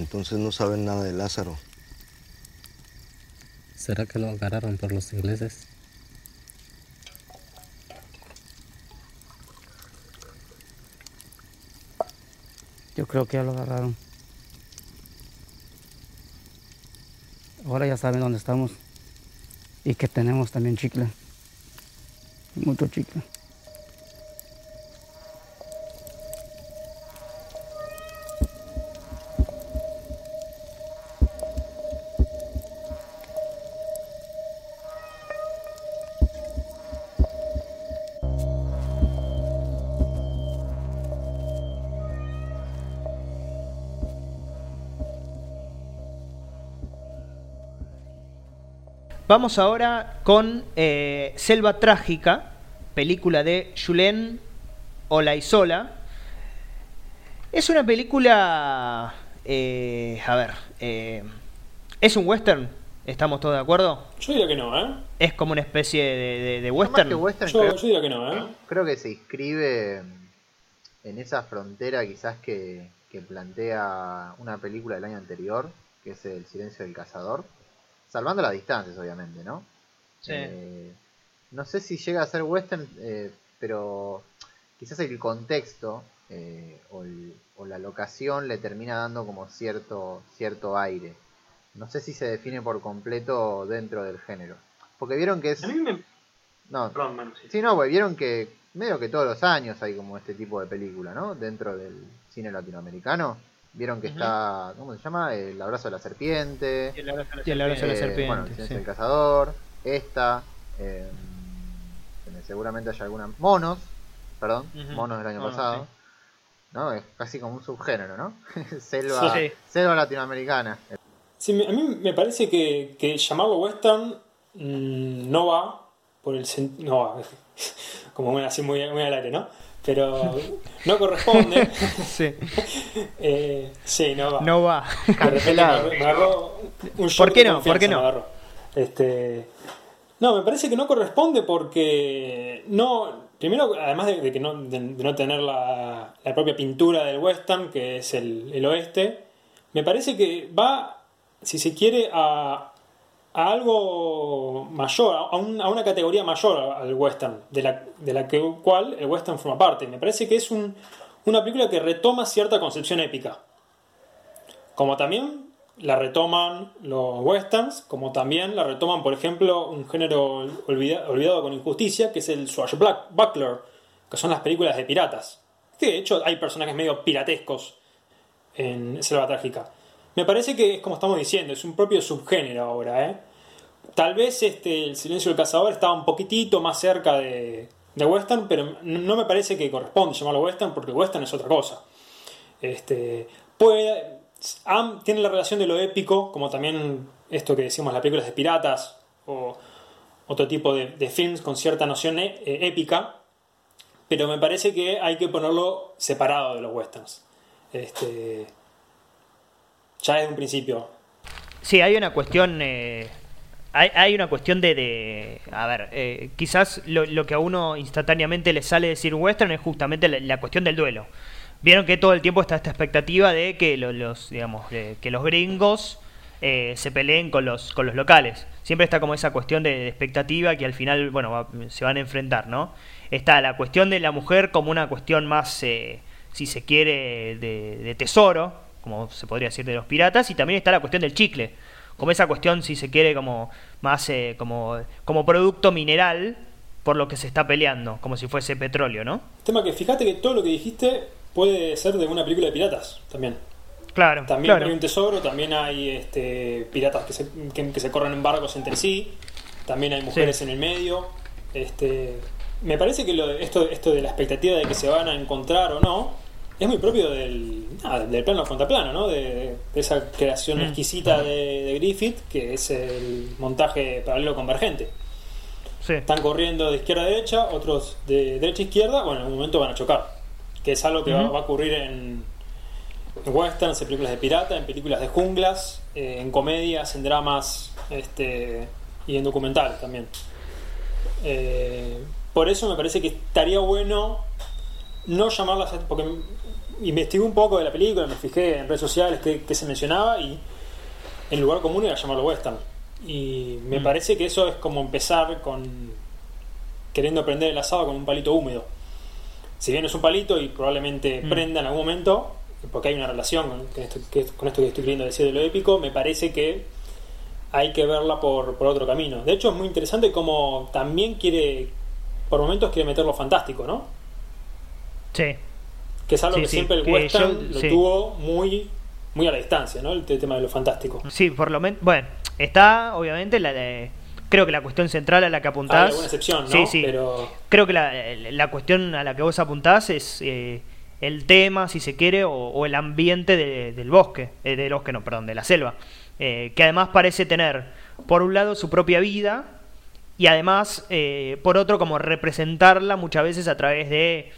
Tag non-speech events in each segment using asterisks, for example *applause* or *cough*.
Entonces no saben nada de Lázaro. ¿Será que lo agarraron por los ingleses? Yo creo que ya lo agarraron. Ahora ya saben dónde estamos y que tenemos también chicle. Mucho chicle. Vamos ahora con eh, Selva Trágica, película de Julen Olaizola. Es una película. eh, a ver. eh, ¿Es un western? ¿Estamos todos de acuerdo? Yo diría que no, ¿eh? ¿Es como una especie de, de- de Yo más western? que western, Yo, creo, yo diría que no, ¿eh? creo que se inscribe en esa frontera quizás que, que plantea una película del año anterior, que es El silencio del cazador. Salvando las distancias, obviamente, ¿no? Sí. Eh, no sé si llega a ser western, eh, pero quizás el contexto eh, o, el- o la locación le termina dando como cierto, cierto aire. No sé si se define por completo dentro del género. Porque vieron que es... A mí me. No, Perdón, Manu, sí. Sí, no, pues vieron que medio que todos los años hay como este tipo de película, ¿no? Dentro del cine latinoamericano. Vieron que está, ¿cómo se llama? El abrazo de la serpiente. Y el abrazo de la eh, serpiente. Bueno, el silencio sí. del cazador. Esta. eh, seguramente haya alguna. Monos, perdón. Monos del año Monos, pasado. sí. ¿No? Es casi como un subgénero, ¿no? *laughs* selva, Sí. selva latinoamericana. Sí, me- a mí me parece que, que llamarlo western mm, no va por el no va *laughs* como muy, así muy, muy al aire, ¿no? Pero no corresponde. *laughs* Sí. *laughs* Eh, sí, no va. No va. Cancelado. me, agarró un shock ¿Por qué no? ¿Por qué no? me agarró. Este, no, me parece que no corresponde porque no. Primero, además de, de que no, de, de no tener la, la propia pintura del western, que es el, el oeste, me parece que va, si se quiere, a, a algo mayor, a, un- a una categoría mayor al western, de la, de la que, cual el western forma parte. Me parece que es un- una película que retoma cierta concepción épica. Como también la retoman los westerns, como también la retoman, por ejemplo, un género olvida- olvidado con injusticia, que es el swashbuckler, que son las películas de piratas. Que de hecho hay personajes medio piratescos en Selva Trágica. Me parece que es como estamos diciendo, es un propio subgénero ahora, ¿eh? Tal vez este, el silencio del cazador estaba un poquitito más cerca de, de western, pero no me parece que corresponde llamarlo western porque western es otra cosa. Este, puede, am- tiene la relación de lo épico, como también esto que decimos, las películas de piratas o otro tipo de, films con cierta noción eh, épica, pero me parece que hay que ponerlo separado de los westerns. Este, ya desde un principio. Sí, hay una cuestión. eh, hay, hay una cuestión de. de- a ver, eh, quizás lo, lo que a uno instantáneamente le sale decir western es justamente la, cuestión del duelo. Vieron que todo el tiempo está esta expectativa de que lo- los, digamos, que los gringos eh, se peleen con los, con los locales. Siempre está como esa cuestión de, de expectativa que al final, bueno, va- se van a enfrentar, ¿no? Está la cuestión de la mujer como una cuestión más, eh, si se quiere, de, de tesoro, como se podría decir de los piratas, y también está la cuestión del chicle, como esa cuestión, si se quiere, como más eh, como, como producto mineral por lo que se está peleando, como si fuese petróleo, ¿no? Tema que fíjate que todo lo que dijiste puede ser de una película de piratas también. Claro, También claro. hay un tesoro, también hay este, piratas que se, que, que se corren en barcos entre sí, también hay mujeres Sí. en el medio. Este, me parece que lo esto, esto de la expectativa de que se van a encontrar o no es muy propio del, nada, del plano contra plano, ¿no? de, de esa creación Mm. exquisita de, de Griffith, que es el montaje paralelo convergente. Sí. Están corriendo de izquierda a derecha, otros de derecha a izquierda, bueno, en algún momento van a chocar. Que es algo que va a ocurrir en, en westerns, en películas de pirata, en películas de junglas, eh, en comedias, en dramas este, y en documentales también. Eh, por eso me parece que estaría bueno no llamarlas, porque investigué un poco de la película, me fijé en redes sociales que, se mencionaba y el lugar común era llamarlo western. Y me Mm. parece que eso es como empezar con queriendo prender el asado con un palito húmedo. Si bien es un palito y probablemente Mm. prenda en algún momento, porque hay una relación con, con esto, que, con esto que estoy queriendo decir de lo épico, me parece que hay que verla por, por otro camino. De hecho, es muy interesante como también quiere, por momentos quiere meter lo fantástico, ¿no? Sí. Que es algo Sí, que sí, siempre el que western yo- lo tuvo muy, muy a la distancia, ¿no? El, te- tema de lo fantástico. Sí, por lo menos. Bueno, está obviamente la de. Creo que la cuestión central a la que Hay apuntás. alguna excepción, ¿no? Sí, sí. Pero Creo que la, la cuestión a la que vos apuntás es eh, el tema, si se quiere, o, o el ambiente de- del bosque. eh, del bosque, no, perdón, de la selva. Eh, que además parece tener, por un lado, su propia vida. Y además, eh, por otro, como representarla muchas veces a través de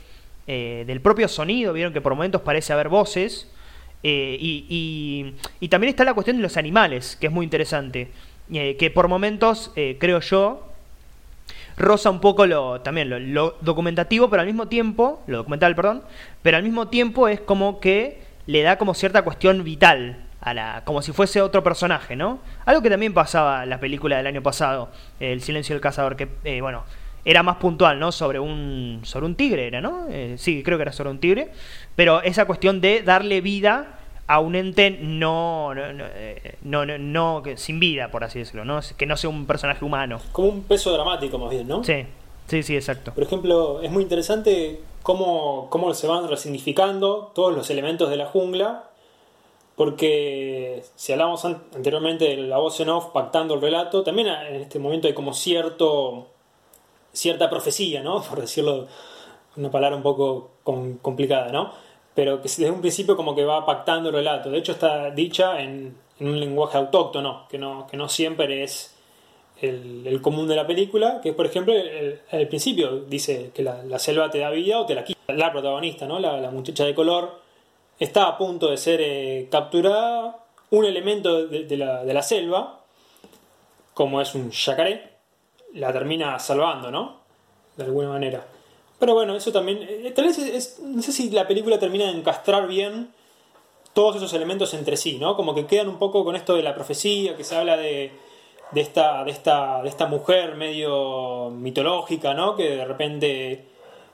eh, del propio sonido. Vieron que por momentos parece haber voces. Eh, y, y- y también está la cuestión de los animales, que es muy interesante. Eh, que por momentos, eh, creo yo, roza un poco lo también lo, documentativo, pero al mismo tiempo, lo documental, perdón, pero al mismo tiempo es como que le da como cierta cuestión vital a la como si fuese otro personaje, ¿no? Algo que también pasaba en la película del año pasado, El silencio del cazador, que bueno, era más puntual, ¿no? Sobre un sobre un tigre era, ¿no? Eh, sí, creo que era sobre un tigre, pero esa cuestión de darle vida a un ente no no, no, eh, no, no- sin vida, por así decirlo, ¿no? Que no sea un personaje humano. como un peso dramático más bien, ¿no? Sí, sí, sí, exacto. Por ejemplo, es muy interesante cómo, cómo se van resignificando todos los elementos de la jungla, porque si hablamos an- anteriormente de la voz en off pactando el relato, también en este momento hay como cierto cierta profecía, ¿no? *laughs* Por decirlo una palabra un poco com- complicada, ¿no? Pero que desde un principio como que va pactando el relato. De hecho está dicha en, un lenguaje autóctono, que no, que no siempre es el, común de la película, que por ejemplo el, el principio dice que la, selva te da vida o te la quita. La protagonista, ¿no? la, muchacha de color, está a punto de ser eh, capturada. Un elemento de, de la, de la selva, como es un yacaré, la termina salvando, ¿no? De alguna manera. Pero bueno, eso también. eh, tal vez es, no sé si la película termina de encastrar bien todos esos elementos entre sí, ¿no? Como que quedan un poco con esto de la profecía, que se habla de, de esta, de esta, de esta mujer medio mitológica, ¿no? Que de repente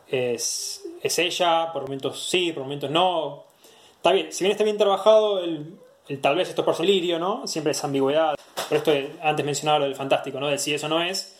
es, es ella, por momentos sí, por momentos no. Está bien, si bien está bien trabajado, el, el tal vez esto es por lirio, ¿no? Siempre es ambigüedad. Por esto antes mencionaba lo del fantástico, ¿no? De si eso no es.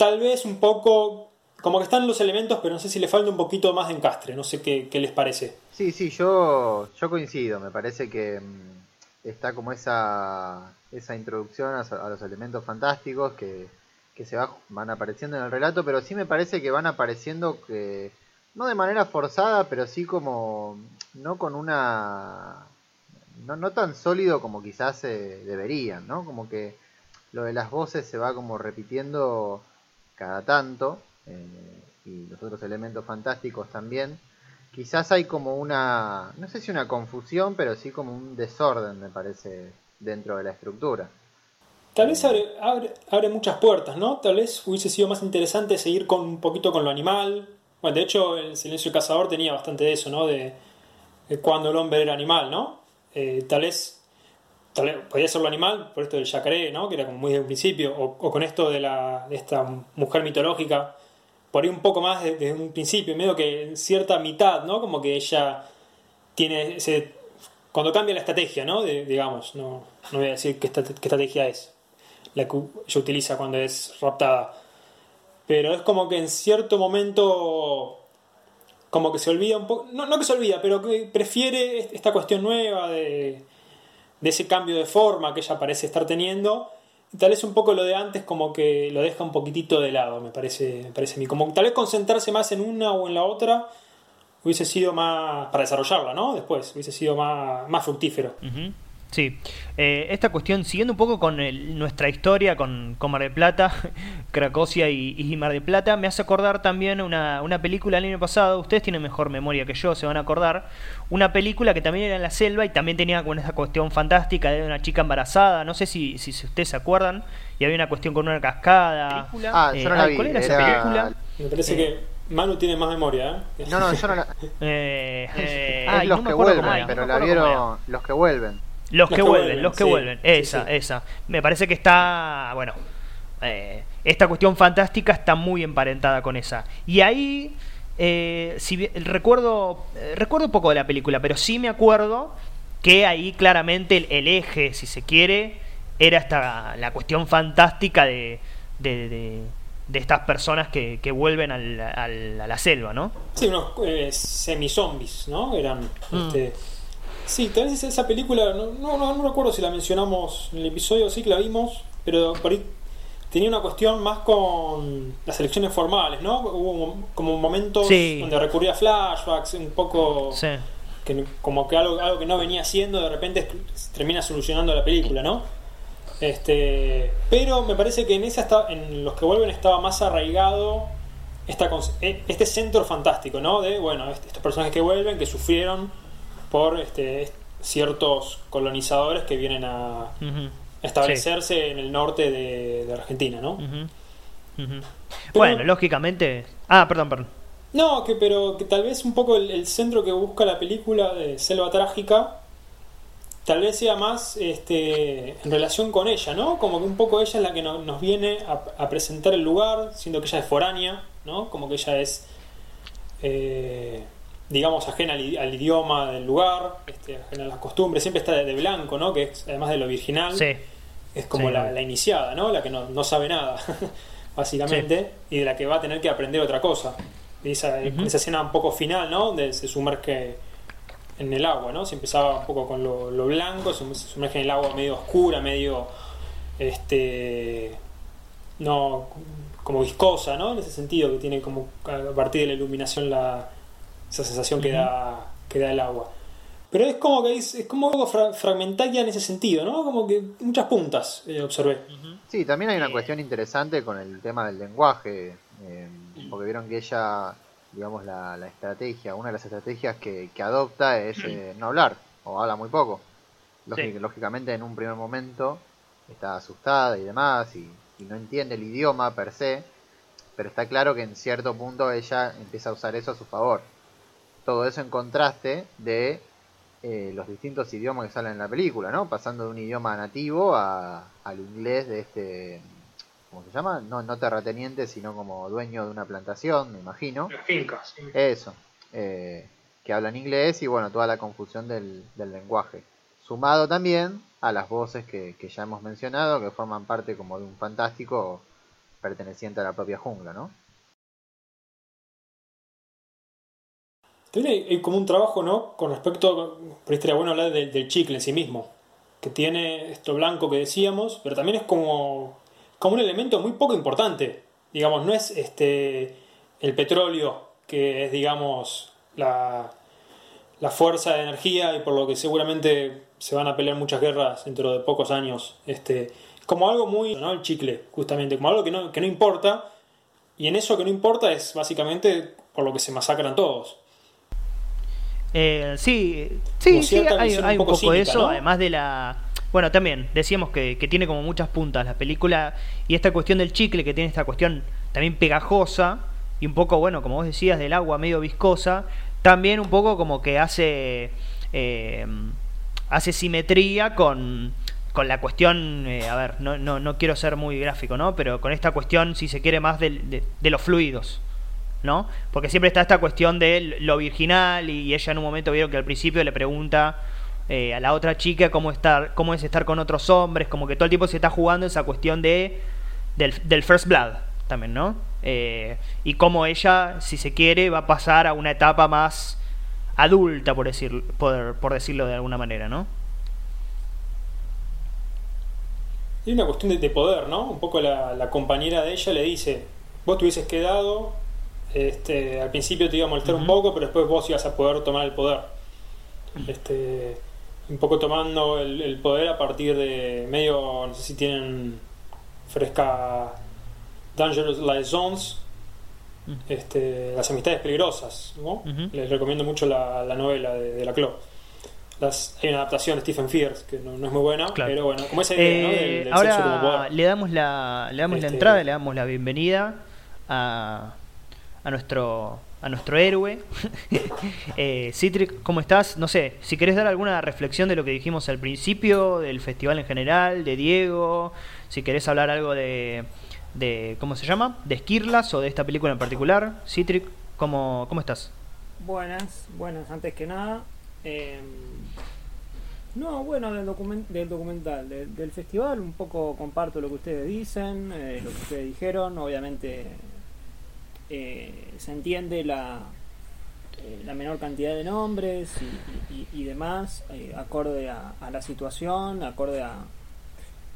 Tal vez un poco. Como que están los elementos, pero no sé si le falta un poquito más de encastre. No sé qué, qué les parece. Sí, sí, yo, yo coincido. Me parece que mm, está como esa, esa introducción a, los elementos fantásticos que, que se va- van apareciendo en el relato, pero sí me parece que van apareciendo que no de manera forzada, pero sí como no con una no, no tan sólido como quizás eh, deberían, ¿no? Como que lo de las voces se va como repitiendo cada tanto eh, y los otros elementos fantásticos también. Quizás hay como una, no sé si una confusión, pero sí como un desorden, me parece, dentro de la estructura. Tal vez abre, abre, muchas puertas, ¿no? Tal vez hubiese sido más interesante seguir con un poquito con lo animal. Bueno, de hecho, el Silencio del Cazador tenía bastante de eso, ¿no? De, de cuando el hombre era animal, ¿no? Eh, tal vez tal podía ser lo animal por esto del yacaré, ¿no? Que era como muy de un principio, o, con esto de, la, de esta mujer mitológica, por ahí un poco más desde un principio, medio que en cierta mitad, ¿no? Como que ella tiene. Cuando cambia la estrategia, ¿no? Digamos, no, no voy a decir qué, qué estrategia es la que ella utiliza cuando es raptada. Pero es como que en cierto momento como que se olvida un poco, no, no que se olvida, pero que prefiere esta cuestión nueva de, de ese cambio de forma que ella parece estar teniendo. Tal vez un poco lo de antes como que lo deja un poquitito de lado, me parece, me parece a mí. Como tal vez concentrarse más en una o en la otra hubiese sido más, para desarrollarla, ¿no? Después, hubiese sido más, más fructífero. Sí, Eh, esta cuestión, siguiendo un poco con el- nuestra historia con, con Mar del Plata, *laughs* Cracosia y, y Mar del Plata, me hace acordar también una, una película el año pasado, ustedes tienen mejor memoria que yo, se van a acordar, una película que también era en la selva y también tenía con esa cuestión fantástica de una chica embarazada, no sé si, si ustedes se acuerdan, y había una cuestión con una cascada. Ah, Eh, yo no la vi. ¿Cuál era esa película? Me parece Eh, que Manu tiene más memoria, ¿eh? No, no, yo no la... *laughs* Eh, *laughs* eh, es ay, los no que vuelven, era, pero no la vieron los que vuelven. Los que, vuelven, los que sí, vuelven. Esa, sí. esa. Me parece que está, bueno, eh, esta cuestión fantástica está muy emparentada con esa. Y ahí, eh, si recuerdo, eh, recuerdo poco de la película, pero sí me acuerdo que ahí claramente el, el eje, si se quiere, era esta, la cuestión fantástica de, de, de- de estas personas que, que vuelven al- al- a la selva, ¿no? Sí, unos eh, semi-zombies, ¿no? Eran. Mm. Este... Sí, tal vez esa- película, no, no, no, no recuerdo si la mencionamos en el episodio, sí que la vimos, pero por ahí tenía una cuestión más con las elecciones formales, ¿no? Hubo como momentos Sí. donde recurría a flashbacks, un poco. Sí. que como que algo, algo que no venía haciendo de repente termina solucionando la película, ¿no? Este, pero me parece que en esa está, en los que vuelven estaba más arraigado esta, e- este centro fantástico, ¿no? De bueno, est- estos personajes que vuelven, que sufrieron por este, est- ciertos colonizadores que vienen a Ujú. establecerse en el norte de, de Argentina, ¿no? Pero- Bueno, lógicamente. Ah, perdón, perdón. No, que pero que tal vez un poco el, el centro que busca la película de Selva Trágica tal vez sea más este, en relación con ella, ¿no? Como que un poco ella es la que no- nos viene a, a presentar el lugar, siendo que ella es foránea, ¿no? Como que ella es, eh, digamos, ajena al, idioma del lugar, este, ajena a las costumbres, siempre está de, de blanco, ¿no? Que es, además de lo virginal, Sí. es como Sí, la, la iniciada, ¿no? La que no, no sabe nada, *laughs* básicamente, y de la que va a tener que aprender otra cosa. Y esa, escena un poco final, ¿no? Donde se sumerge en el agua, ¿no? Se empezaba un poco con lo, lo blanco, se se sumerge en el agua medio oscura, medio, este, no, como viscosa, ¿no? En ese sentido, que tiene como a partir de la iluminación la, esa sensación que, da, que da el agua. Pero es como que es, es como algo fra- fragmentaria en ese sentido, ¿no? Como que muchas puntas eh, observé. Sí, también hay una cuestión interesante con el tema del lenguaje, eh, porque vieron que ella, digamos, la, la estrategia, una de las estrategias que, que adopta es eh, no hablar, o habla muy poco. Lógic- Sí. Lógicamente en un primer momento está asustada y demás, y, y no entiende el idioma per se, pero está claro que en cierto punto ella empieza a usar eso a su favor. Todo eso en contraste de eh, los distintos idiomas que salen en la película, ¿no? Pasando de un idioma nativo a, al inglés de este, ¿cómo se llama? No, no terrateniente, sino como dueño de una plantación, me imagino. Las fincas. Eso, eh, que hablan inglés y bueno, toda la confusión del, del lenguaje. Sumado también a las voces que, que ya hemos mencionado, que forman parte como de un fantástico perteneciente a la propia jungla, ¿no? Hay, hay como un trabajo, ¿no? Con respecto, pero estaría bueno hablar del, del chicle en sí mismo, que tiene esto blanco que decíamos, pero también es como, como un elemento muy poco importante. Digamos, no es este el petróleo, que es, digamos, la, la fuerza de energía y por lo que seguramente se van a pelear muchas guerras dentro de pocos años. Este, como algo muy, ¿no? El chicle, justamente, como algo que no, que no importa, y en eso que no importa es básicamente por lo que se masacran todos. Eh, sí, sí, sí, hay, un poco poco de cínica, eso, ¿no? además de la... Bueno, también decíamos que, que tiene como muchas puntas la película y esta cuestión del chicle, que tiene esta cuestión también pegajosa y un poco, bueno, como vos decías, del agua medio viscosa, también un poco como que hace... eh, hace simetría con, con la cuestión, eh, a ver, no, no, no quiero ser muy gráfico, ¿no? Pero con esta cuestión, si se quiere, más de, de los fluidos. ¿No? Porque siempre está esta cuestión de lo virginal y ella en un momento vieron que al principio le pregunta eh, a la otra chica cómo estar, cómo es estar con otros hombres, como que todo el tiempo se está jugando esa cuestión de del, first blood también, ¿no? Eh, y cómo ella, si se quiere, va a pasar a una etapa más adulta, por decir, por, por decirlo de alguna manera, ¿no? Hay una cuestión de, de poder, ¿no? Un poco la, la compañera de ella le dice, vos te hubieses quedado, este, al principio te iba a molestar un poco, pero después vos ibas a poder tomar el poder. Este, un poco tomando el, el poder a partir de medio, no sé si tienen fresca Dangerous Liaisons, este, las amistades peligrosas, ¿no? Les recomiendo mucho la, la novela de, de la Clo. Las, hay una adaptación de Stephen Fierce que no, no es muy buena, Claro. pero bueno, como esa idea, ¿no? Eh, Del, del sexo como ahora poder. le damos la le damos la Este- entrada, le damos la bienvenida a, a nuestro a nuestro héroe. *laughs* eh, Citric, ¿cómo estás? No sé, si querés dar alguna reflexión de lo que dijimos al principio, del festival en general, de Diego, si querés hablar algo de, de ¿cómo se llama? De Esquirlas o de esta película en particular. Citric, ¿cómo, cómo estás? Buenas, buenas, antes que nada. Eh, no, bueno, del, document del documental, del, festival, un poco comparto lo que ustedes dicen, eh, lo que ustedes dijeron, obviamente eh, se entiende la, eh, la menor cantidad de nombres y, y, y demás, eh, acorde a, la situación, acorde a,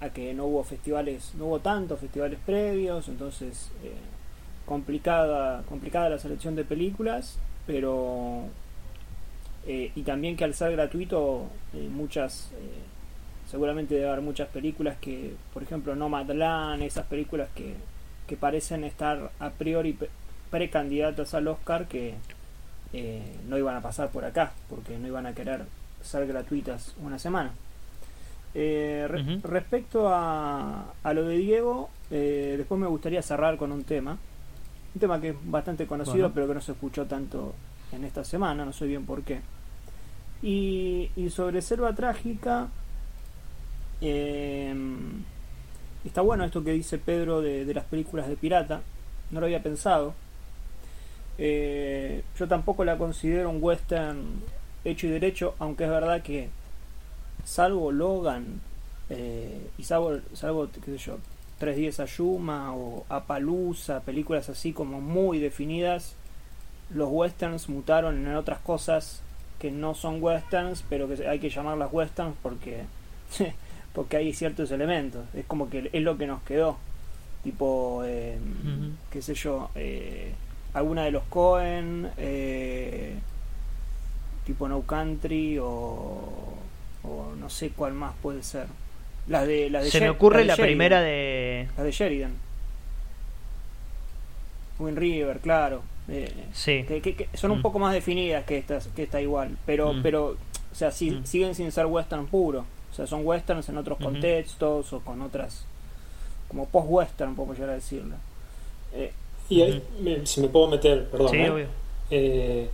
a, que no hubo festivales, no hubo tantos festivales previos, entonces complicada, complicada la selección de películas, pero y también que al ser gratuito muchas seguramente debe haber muchas películas que por ejemplo Nomadland esas películas que, que parecen estar a priori precandidatas al Oscar que eh, no iban a pasar por acá porque no iban a querer ser gratuitas una semana eh, re uh -huh. respecto a, a, lo de Diego eh, después me gustaría cerrar con un tema un tema que es bastante conocido bueno. pero que no se escuchó tanto en esta semana, no sé bien por qué. Y, y sobre Selva Trágica, eh, está bueno esto que dice Pedro de, de, las películas de pirata, no lo había pensado. Eh, yo tampoco la considero un western hecho y derecho, aunque es verdad que, salvo Logan eh, y salvo, salvo, qué sé yo, Tres días a Yuma o Apalusa, películas así como muy definidas, los westerns mutaron en otras cosas que no son westerns, pero que hay que llamarlas westerns porque *laughs* porque hay ciertos elementos. Es como que es lo que nos quedó. Tipo, eh, uh -huh. qué sé yo, eh, alguna de los Cohen, eh, tipo No Country o, o, no sé cuál más puede ser. La de, la de Se me ocurre la, la primera de... La de Sheridan. Wind River, claro. Eh, sí. que, que, que son mm. un poco más definidas que estas que está igual pero mm. pero o sea si, mm. siguen sin ser western puro o sea son westerns en otros contextos o con otras como post western puedo llegar a decirlo eh, y ahí -huh. me, si me puedo meter perdón sí, ¿eh? Eh,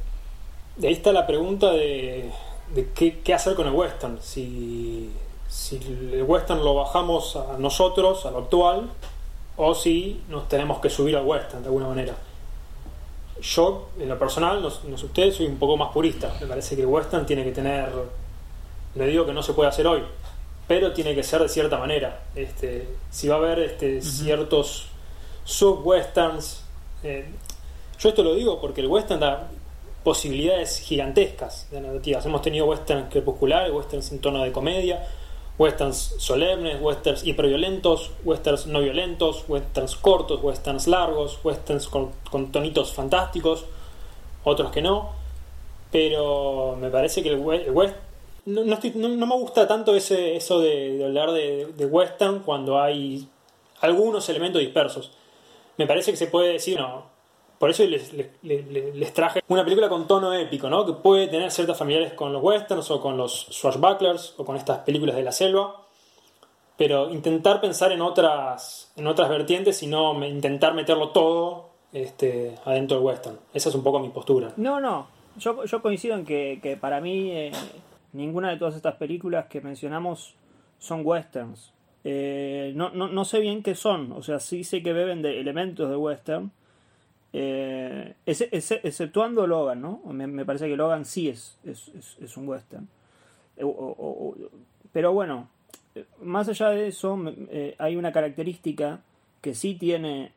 de ahí está la pregunta de, de qué, qué, hacer con el western si si el western lo bajamos a nosotros a lo actual o si nos tenemos que subir al western de alguna manera yo, en lo personal, no, no sé ustedes, soy un poco más purista. Me parece que el western tiene que tener. No digo que no se puede hacer hoy, pero tiene que ser de cierta manera. Este, si va a haber este, uh -huh. ciertos sub-westerns. Eh, yo esto lo digo porque el western da posibilidades gigantescas de narrativas. Hemos tenido westerns crepusculares, westerns en tono de comedia, westerns solemnes, westerns hiperviolentos, westerns no violentos, westerns cortos, westerns largos, westerns con, tonitos fantásticos, otros que no. Pero me parece que el, el west no, me gusta tanto ese eso de, hablar de, western cuando hay algunos elementos dispersos. Me parece que se puede decir, no, por eso les, les, traje una película con tono épico, ¿no? Que puede tener ciertas familiares con los westerns o con los swashbucklers o con estas películas de la selva. Pero intentar pensar en otras, en otras vertientes y no intentar meterlo todo este, adentro del western. Esa es un poco mi postura. No, no. Yo, yo coincido en que, que para mí eh, ninguna de todas estas películas que mencionamos son westerns. Eh, no, no, no sé bien qué son. O sea, sí sé que beben de elementos de western eh, ese, exceptuando Logan, ¿no? Me, parece que Logan sí es, es, es, un western. Eh, pero bueno, más allá de eso, hay una característica que sí tiene,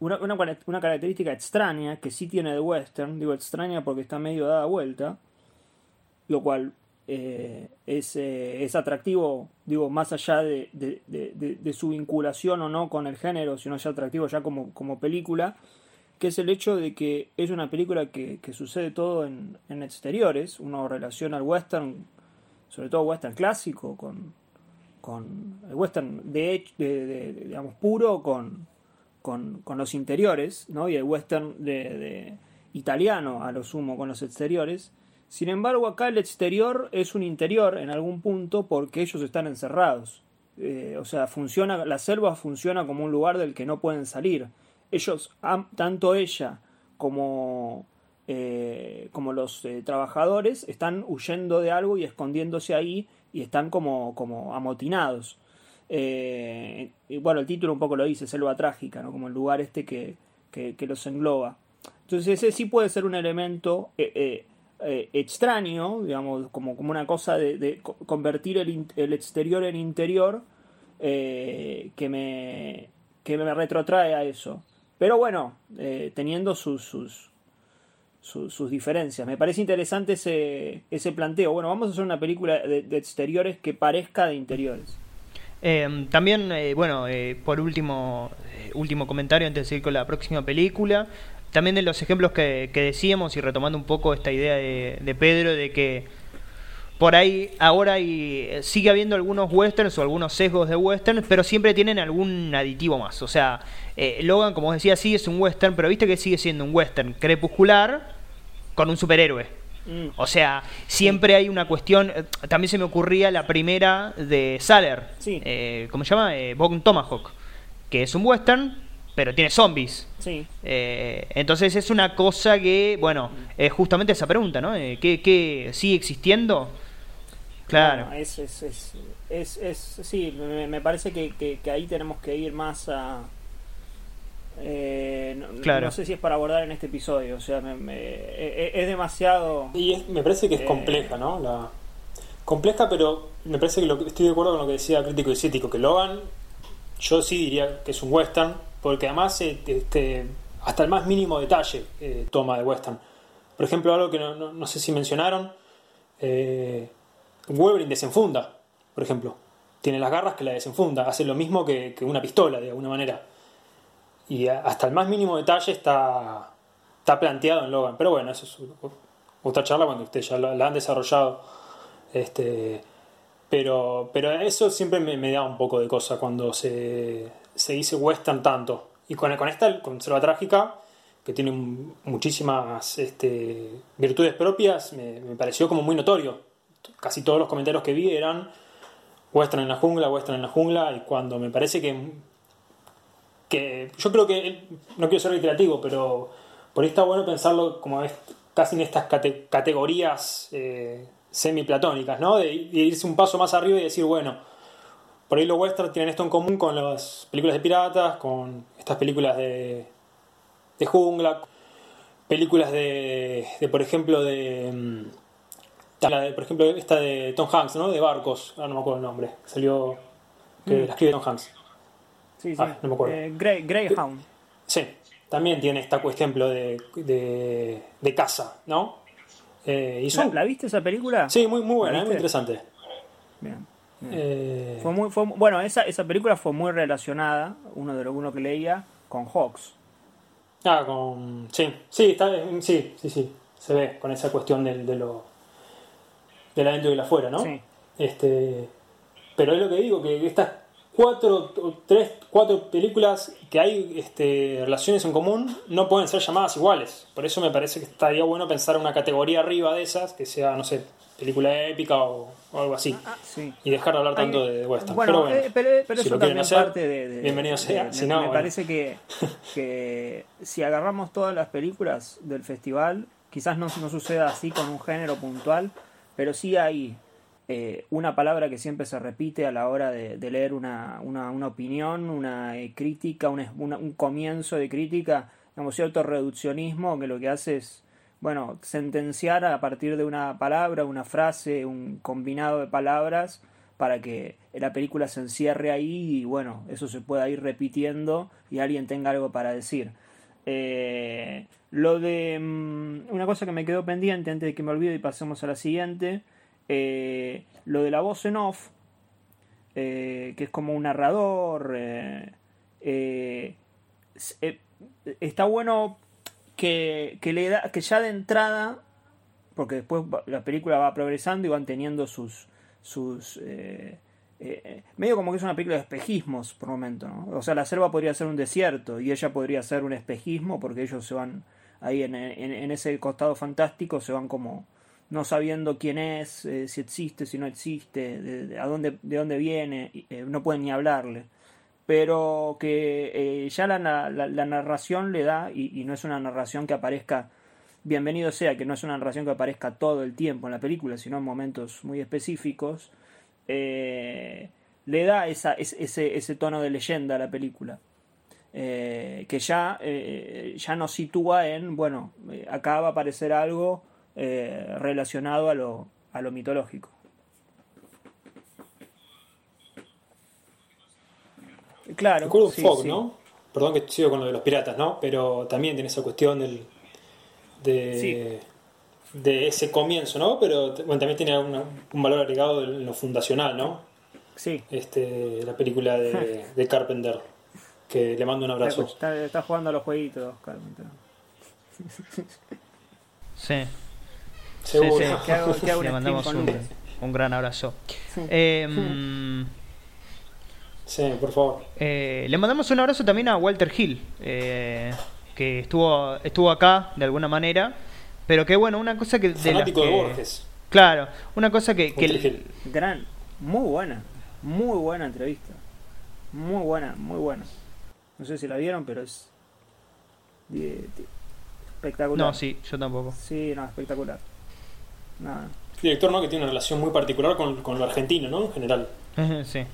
una, una, una, característica extraña que sí tiene de western, digo extraña porque está medio dada vuelta, lo cual eh, es, es, atractivo, digo, más allá de, de, su vinculación o no con el género, sino ya atractivo ya como, como película que es el hecho de que es una película que, sucede todo en, exteriores, uno relaciona el western, sobre todo western clásico, con, con el western de digamos puro con, con, con, los interiores, ¿no? y el western de, italiano a lo sumo con los exteriores. Sin embargo, acá el exterior es un interior en algún punto porque ellos están encerrados. Eh, o sea, funciona, la selva funciona como un lugar del que no pueden salir ellos, tanto ella como, eh, como los eh, trabajadores están huyendo de algo y escondiéndose ahí y están como, como amotinados. Bueno, el título un poco lo dice, selva trágica, ¿no? como el lugar este que, que, los engloba. Entonces ese sí puede ser un elemento eh, extraño, digamos, como, como una cosa de, de co- convertir el, el exterior en interior eh, que, me, que me retrotrae a eso. Pero bueno, eh, teniendo sus, sus, sus, diferencias. Me parece interesante ese, ese planteo. Bueno, vamos a hacer una película de, exteriores que parezca de interiores. Eh, también, bueno, por último, último comentario antes de seguir con la próxima película. También de los ejemplos que, que decíamos y retomando un poco esta idea de, de Pedro de que por ahí ahora hay, eh, sigue habiendo algunos westerns o algunos sesgos de westerns, pero siempre tienen algún aditivo más. O sea, eh, Logan, como os decía, sí es un western, pero viste que sigue siendo un western crepuscular con un superhéroe. Mm. O sea, siempre hay una cuestión. eh, También se me ocurría la primera de Saller. Sí. Eh, ¿Cómo se llama? Eh, Bone Tomahawk. Que es un western, pero tiene zombies. Sí. Eh, entonces es una cosa que, bueno, es justamente esa pregunta, ¿no? Eh, ¿qué, qué sigue existiendo? Claro. Bueno, es, es, es, es, es- sí, me, me parece que, que- que ahí tenemos que ir más a... eh, no, Claro. no sé si es para abordar en este episodio, o sea, me- me- e- e- es demasiado... Y es- me parece que es Eh. compleja, ¿no? La, compleja, pero me parece que lo, que- estoy de acuerdo con lo que decía Crítico y Cítico, que Logan, yo sí diría que es un western, porque además este, hasta el más mínimo detalle eh, toma de western. Por ejemplo, algo que no, no- no sé si mencionaron, eh, Wolverine desenfunda, por ejemplo. Tiene las garras que la desenfunda, hace lo mismo que, una pistola, de alguna manera. Y hasta el más mínimo detalle está, está planteado en Logan. Pero bueno, eso es otra charla cuando ustedes ya la, la han desarrollado. Este, pero, pero eso siempre me, me da un poco de cosa cuando se, se dice western tanto. Y con, con esta, con Selva Trágica, que tiene muchísimas este, virtudes propias, me, pareció como muy notorio. Casi todos los comentarios que vi eran western en la jungla, western en la jungla, y cuando me parece que que yo creo que no quiero ser reiterativo, pero por ahí está bueno pensarlo como es, casi en estas cate- categorías eh, semi-platónicas, ¿no? De irse un paso más arriba y decir, bueno, por ahí los westerns tienen esto en común con las películas de piratas, con estas películas de, de jungla, películas de, de, por ejemplo, de, mm, de, por ejemplo, esta de Tom Hanks, ¿no? De barcos, ahora no me acuerdo el nombre, salió, que la escribe Tom Hanks. Sí, sí. Ah, no me acuerdo. Eh, Grey- Greyhound. Sí, también tiene esta cuestión ejemplo de, de, de casa, ¿no? Eh, y ¿La, son, la viste esa película? sí, muy, muy buena, ¿La eh, muy interesante. Bien. Eh, Fue muy, fue, bueno, esa, esa película fue muy relacionada, uno de lo uno que leía, con Hawks. ah, con, sí, sí, está, sí, sí, sí, se ve con esa cuestión del, de lo del adentro y del afuera, ¿no? Sí. Este, pero es lo que digo, que estas cuatro, tres, cuatro películas que hay este, relaciones en común no pueden ser llamadas iguales. Por eso me parece que estaría bueno pensar una categoría arriba de esas, que sea, no sé, película épica o, o algo así. Sí. Y dejar de hablar tanto de western. Bueno, pero bueno, eh, pero, pero si eso lo quieren también hacer, parte de, de- bienvenido de- sea. me, si no, me bueno. parece que, *laughs* que si agarramos todas las películas del festival, quizás no, no suceda así con un género puntual, pero sí hay eh, una palabra que siempre se repite a la hora de, de leer una, una, una opinión, una eh, crítica, una- un comienzo de crítica, digamos, cierto reduccionismo que lo que hace es, bueno, sentenciar a partir de una palabra, una frase, un combinado de palabras para que la película se encierre ahí y bueno, eso se pueda ir repitiendo y alguien tenga algo para decir. Eh, lo de mm, una cosa que me quedó pendiente antes de que me olvide y pasemos a la siguiente, eh, lo de la voz en off, eh, que es como un narrador, está bueno que, que le da, que ya de entrada, porque después la película va progresando y van teniendo sus, sus eh, eh, medio como que es una película de espejismos por momento, ¿no? O sea, la selva podría ser un desierto y ella podría ser un espejismo porque ellos se van ahí en, en- ese costado fantástico, se van como no sabiendo quién es, eh, si existe, si no existe, de, de- a dónde, de dónde viene, eh, no pueden ni hablarle. Pero que eh, ya la, la, narración le da, y, no es una narración que aparezca, bienvenido sea, que no es una narración que aparezca todo el tiempo en la película, sino en momentos muy específicos, eh, le da esa, ese, ese tono de leyenda a la película. Eh, que ya, ya nos sitúa en, bueno, acá va aparecer algo relacionado a lo, a lo mitológico. Claro. Recuerdo sí, Fog, sí. ¿no? Perdón que sigo con lo de los piratas, ¿no? Pero también tiene esa cuestión del, de, de ese comienzo, ¿no? Pero bueno, también tiene una- un valor agregado en lo fundacional, ¿no? Sí. Este, la película de, *laughs* de Carpenter, que le mando un abrazo. está- está jugando a los jueguitos, Carpenter. *laughs* Sí. Seguro. Sí, sí. Hago- hago Le mandamos un, un gran abrazo. Eh, Sí, por favor. eh, le mandamos un abrazo también a Walter Hill, eh, que estuvo, estuvo acá de alguna manera. Pero que bueno, una cosa que. De Fanático de Borges. Claro, una cosa que. que. Gran, muy buena, muy buena entrevista. Muy buena, muy buena. No sé si la vieron, pero es espectacular. no, sí, yo tampoco. Sí, no, espectacular. Nada. Director, ¿no? Que tiene una relación muy particular con, con lo argentino, ¿no? En general. *laughs* sí.